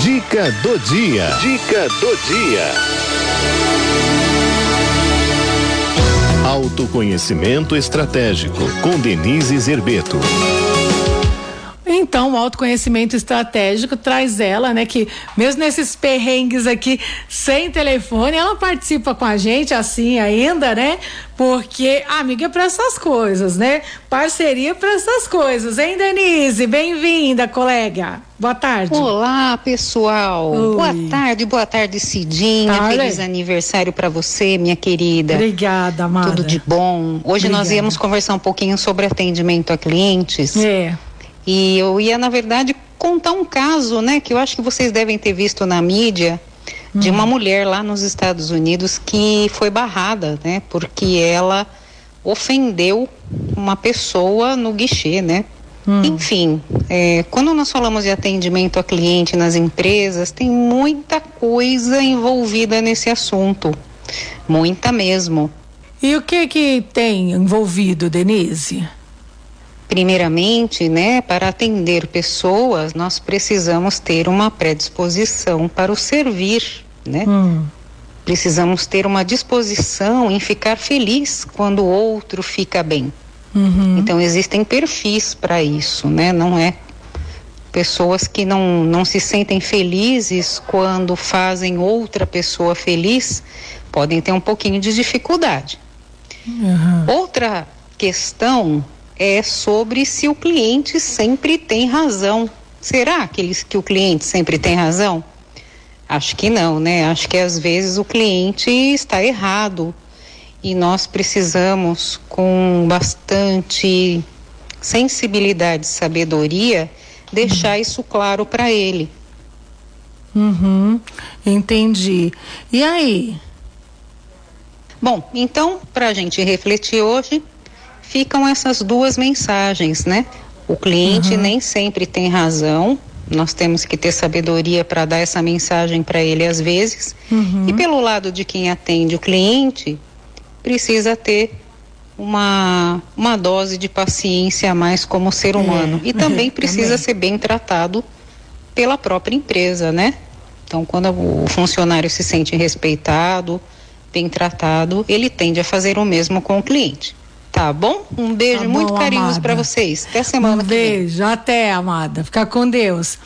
Dica do dia. Dica do dia. Autoconhecimento estratégico com Denise Zerbeto. Então, o autoconhecimento estratégico traz ela, né, que mesmo nesses perrengues aqui sem telefone, ela participa com a gente assim ainda, né? Porque amiga é para essas coisas, né? Parceria para essas coisas, hein, Denise? Bem-vinda, colega. Boa tarde. Olá, pessoal. Oi. Boa tarde, boa tarde, Cidinha. Tarde. Feliz aniversário para você, minha querida. Obrigada, amada. Tudo de bom. Hoje nós Obrigada. íamos conversar um pouquinho sobre atendimento a clientes. É. E eu ia, na verdade, contar um caso, né, que eu acho que vocês devem ter visto na mídia, de uma mulher lá nos Estados Unidos que foi barrada, né, porque ela ofendeu uma pessoa no guichê, né? Enfim, é, quando nós falamos de atendimento a cliente nas empresas, tem muita coisa envolvida nesse assunto. Muita mesmo. E o que que tem envolvido, Denise? Primeiramente, né, para atender pessoas, nós precisamos ter uma predisposição para o servir, né? Hum. Precisamos ter uma disposição em ficar feliz quando o outro fica bem. Uhum. Então existem perfis para isso, né? Não é pessoas que não, não se sentem felizes quando fazem outra pessoa feliz podem ter um pouquinho de dificuldade. Uhum. Outra questão é sobre se o cliente sempre tem razão. Será que, eles, que o cliente sempre tem razão? Acho que não, né? Acho que às vezes o cliente está errado e nós precisamos, com bastante sensibilidade e sabedoria, deixar isso claro para ele. Uhum. Entendi. E aí? Bom, então, para a gente refletir hoje, ficam essas duas mensagens, né? O cliente nem sempre tem razão, nós temos que ter sabedoria para dar essa mensagem para ele às vezes. E pelo lado de quem atende o cliente, precisa ter uma, uma dose de paciência a mais como ser humano. e também é, precisa também. ser bem tratado pela própria empresa, né? Então, quando o funcionário se sente respeitado, bem tratado, ele tende a fazer o mesmo com o cliente. Tá bom? Um beijo Tá muito bom, carinhoso amada. para vocês. Até semana um que vem. beijo, até, amada. Fica com Deus.